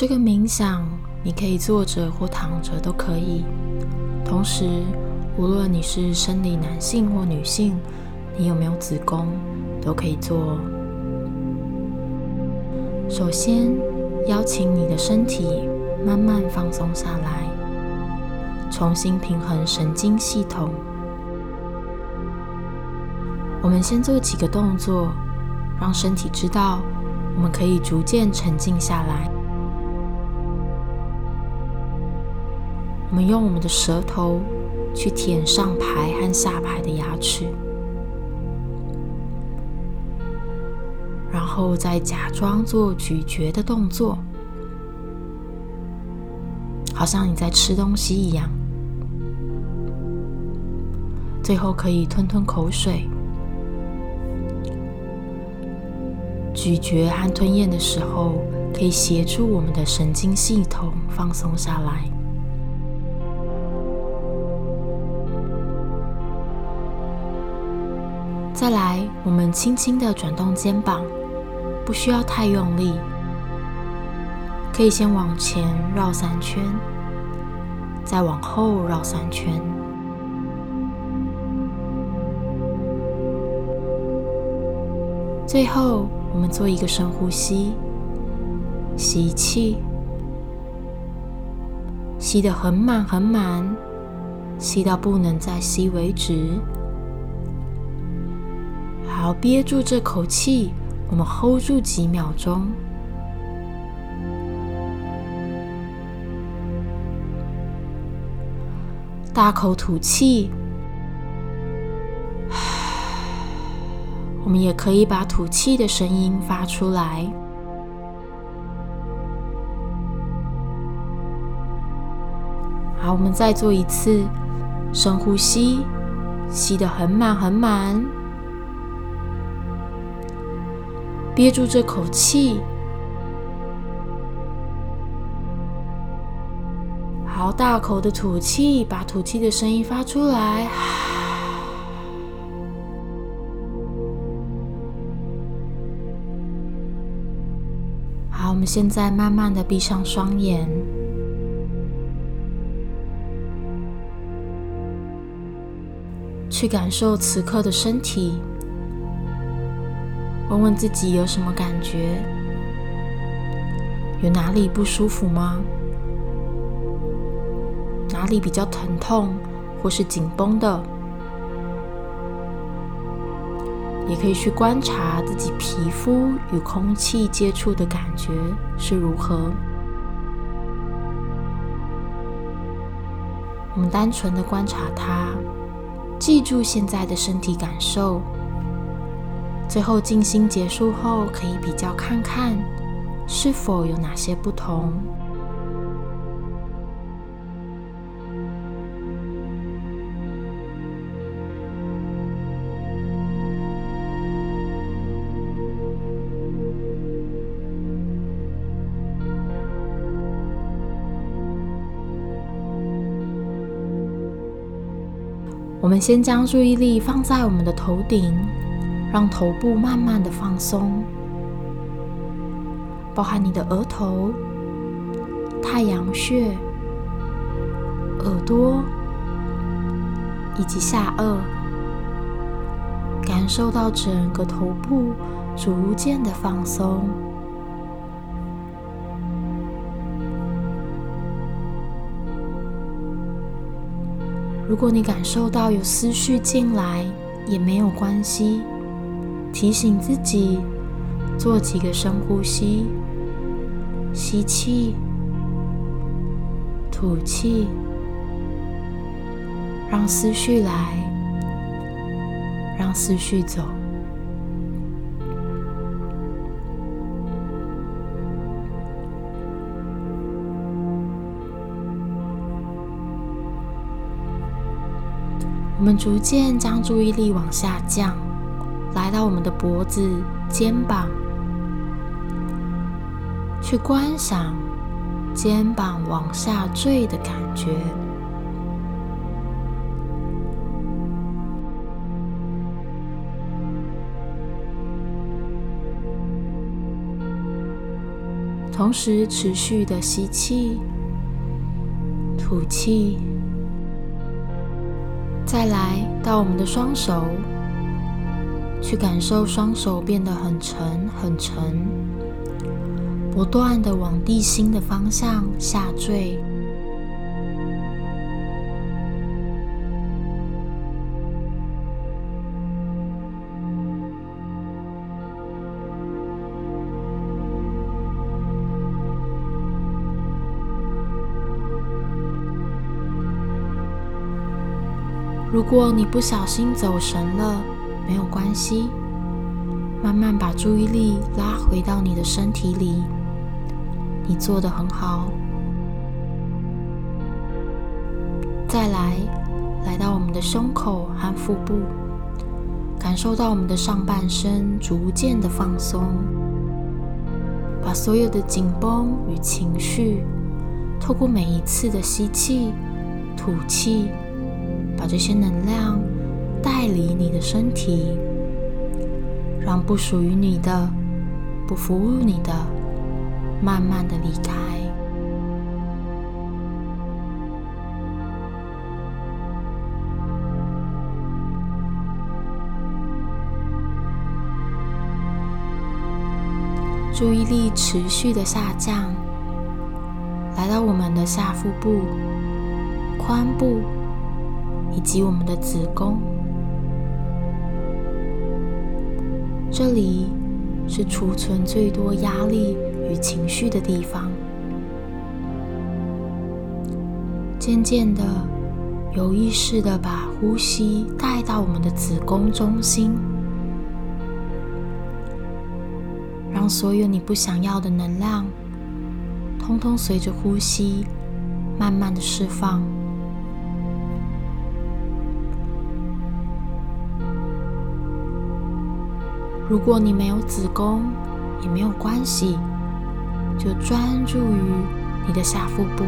这个冥想，你可以坐着或躺着都可以。同时，无论你是生理男性或女性，你有没有子宫，都可以做。首先，邀请你的身体慢慢放松下来，重新平衡神经系统。我们先做几个动作，让身体知道我们可以逐渐沉静下来。我们用我们的舌头去舔上排和下排的牙齿，然后再假装做咀嚼的动作，好像你在吃东西一样。最后可以吞吞口水，咀嚼和吞咽的时候，可以协助我们的神经系统放松下来。再来，我们轻轻的转动肩膀，不需要太用力，可以先往前绕三圈，再往后绕三圈。最后，我们做一个深呼吸，吸气，吸得很满很满，吸到不能再吸为止。好，憋住这口气，我们 hold 住几秒钟。大口吐气，我们也可以把吐气的声音发出来。好，我们再做一次深呼吸，吸得很满很满。憋住这口气，好大口的吐气，把吐气的声音发出来。好，我们现在慢慢的闭上双眼，去感受此刻的身体。问问自己有什么感觉？有哪里不舒服吗？哪里比较疼痛或是紧绷的？也可以去观察自己皮肤与空气接触的感觉是如何。我们单纯的观察它，记住现在的身体感受。最后静心结束后，可以比较看看是否有哪些不同。我们先将注意力放在我们的头顶。让头部慢慢的放松，包含你的额头、太阳穴、耳朵以及下颚，感受到整个头部逐渐的放松。如果你感受到有思绪进来，也没有关系。提醒自己做几个深呼吸，吸气，吐气，让思绪来，让思绪走。我们逐渐将注意力往下降。来到我们的脖子、肩膀，去观想肩膀往下坠的感觉。同时持续的吸气、吐气。再来到我们的双手，去感受双手变得很沉很沉，不断的往地心的方向下坠。如果你不小心走神了，没有关系，慢慢把注意力拉回到你的身体里，你做的很好。再来，来到我们的胸口和腹部，感受到我们的上半身逐渐的放松，把所有的紧绷与情绪，透过每一次的吸气、吐气。把这些能量带离你的身体，让不属于你的、不服务你的，慢慢的离开。注意力持续的下降，来到我们的下腹部、髋部。以及我们的子宫，这里是储存最多压力与情绪的地方。渐渐的，有意识的把呼吸带到我们的子宫中心，让所有你不想要的能量，通通随着呼吸慢慢的释放。如果你没有子宫，也没有关系，就专注于你的下腹部，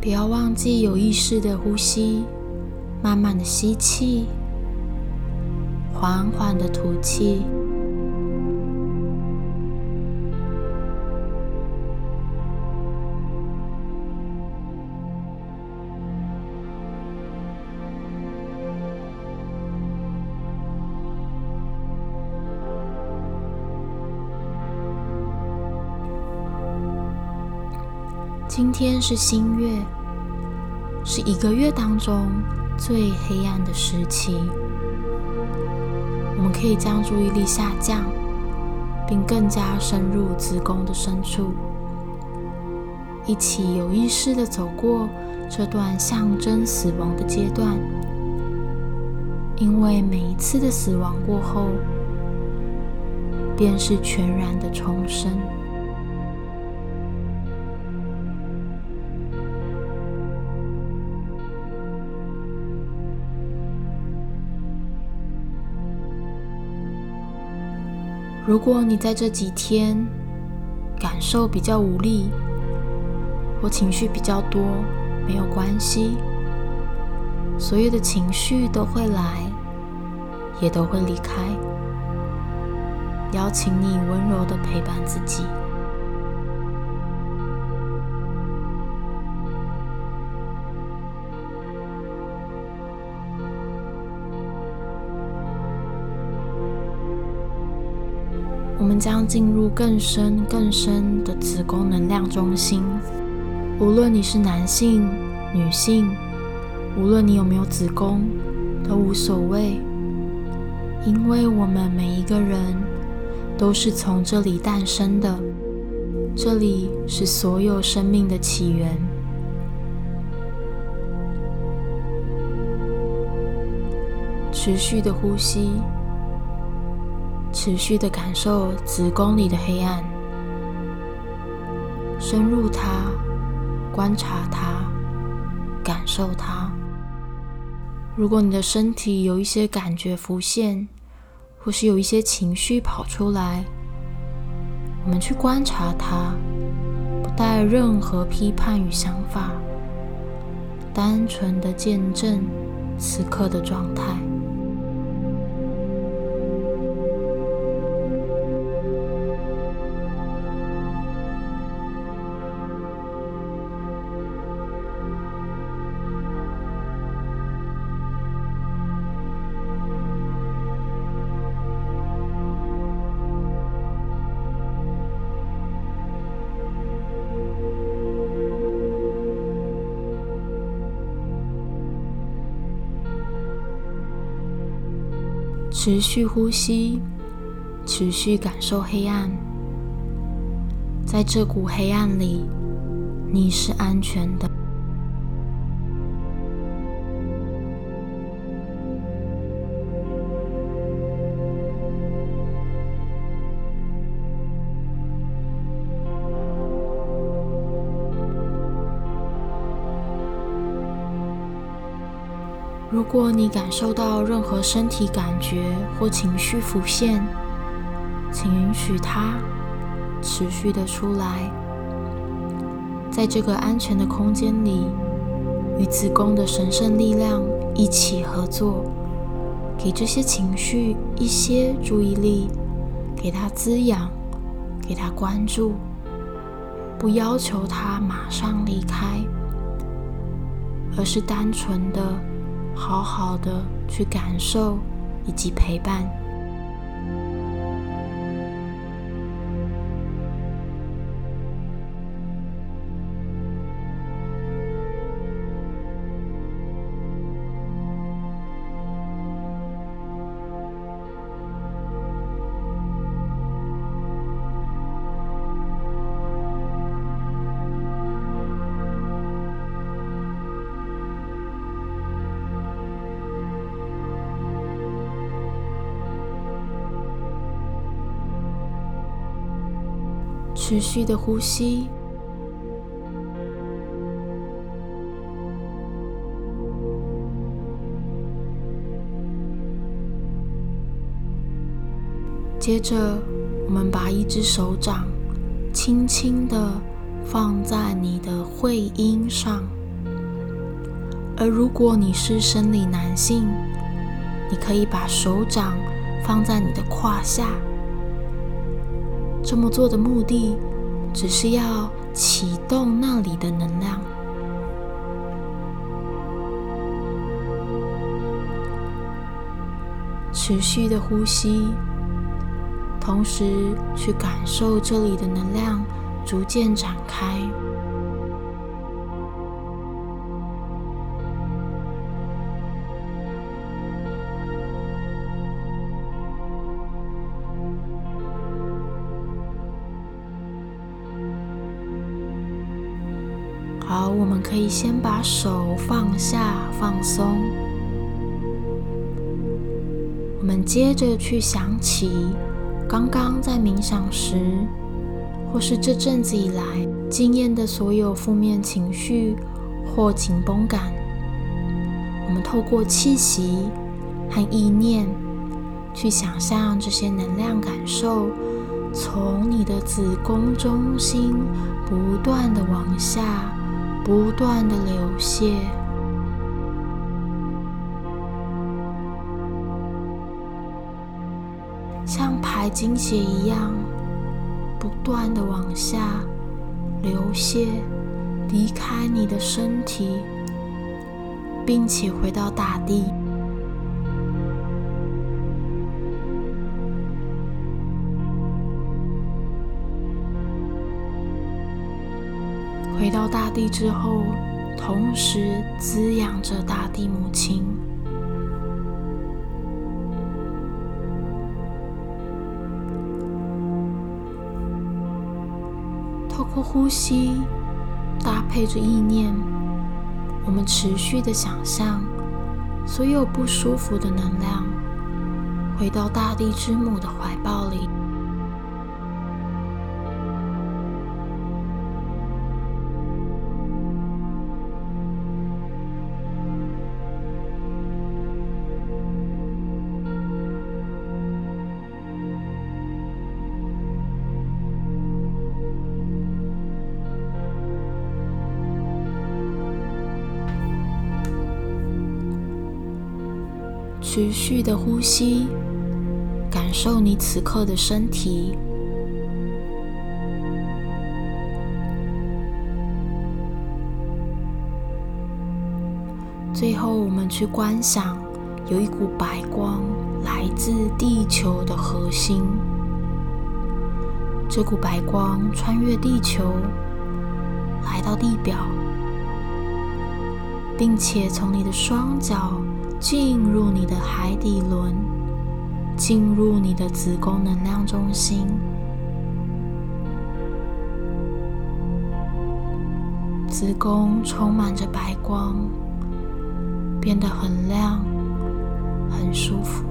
不要忘记有意识的呼吸，慢慢的吸气。缓缓的吐气。今天是新月，是一个月当中最黑暗的时期。我们可以将注意力下降，并更加深入子宫的深处，一起有意识的走过这段象征死亡的阶段。因为每一次的死亡过后，便是全然的重生。如果你在这几天感受比较无力，或情绪比较多，没有关系，所有的情绪都会来，也都会离开。邀请你温柔的陪伴自己。我们将进入更深、更深的子宫能量中心。无论你是男性、女性，无论你有没有子宫，都无所谓，因为我们每一个人都是从这里诞生的。这里是所有生命的起源。持续的呼吸。持续的感受子宫里的黑暗，深入它，观察它，感受它。如果你的身体有一些感觉浮现，或是有一些情绪跑出来，我们去观察它，不带任何批判与想法，单纯的见证此刻的状态。持续呼吸，持续感受黑暗。在这股黑暗里，你是安全的。如果你感受到任何身体感觉或情绪浮现，请允许它持续的出来，在这个安全的空间里，与子宫的神圣力量一起合作，给这些情绪一些注意力，给它滋养，给它关注，不要求它马上离开，而是单纯的。好好的去感受以及陪伴。持续的呼吸，接着我们把一只手掌轻轻的放在你的会阴上，而如果你是生理男性，你可以把手掌放在你的胯下。这么做的目的，只是要启动那里的能量。持续的呼吸，同时去感受这里的能量逐渐展开。可以先把手放下，放松。我们接着去想起刚刚在冥想时，或是这阵子以来经验的所有负面情绪或紧绷感。我们透过气息和意念，去想象这些能量感受从你的子宫中心不断的往下。不断的流泻，像排精血一样，不断的往下流泻，离开你的身体，并且回到大地。回到大地之后，同时滋养着大地母亲。透过呼吸，搭配着意念，我们持续的想象，所有不舒服的能量回到大地之母的怀抱里。持续的呼吸，感受你此刻的身体。最后，我们去观想，有一股白光来自地球的核心。这股白光穿越地球，来到地表，并且从你的双脚进入你的海底轮，进入你的子宫能量中心。子宫充满着白光。变得很亮，很舒服。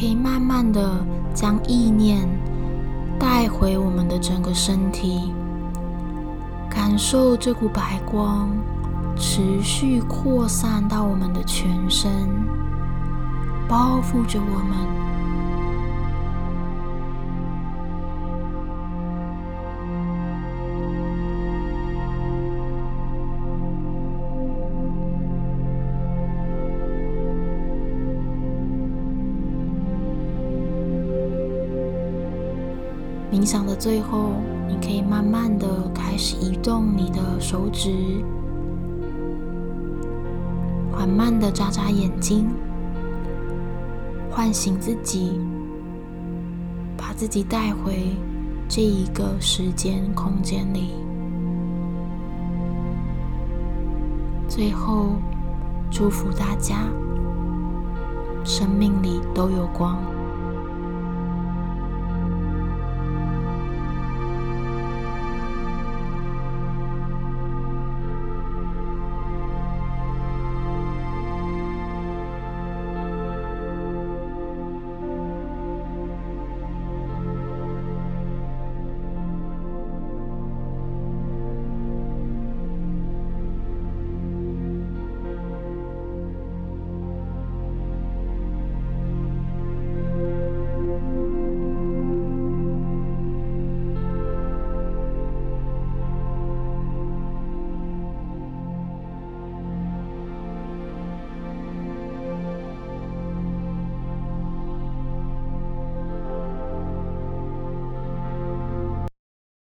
可以慢慢的将意念带回我们的整个身体，感受这股白光持续扩散到我们的全身。包覆着我们，冥想的最后，你可以慢慢的开始移动你的手指，缓慢的眨眨眼睛。唤醒自己，把自己带回这一个时间空间里。最后，祝福大家，生命里都有光。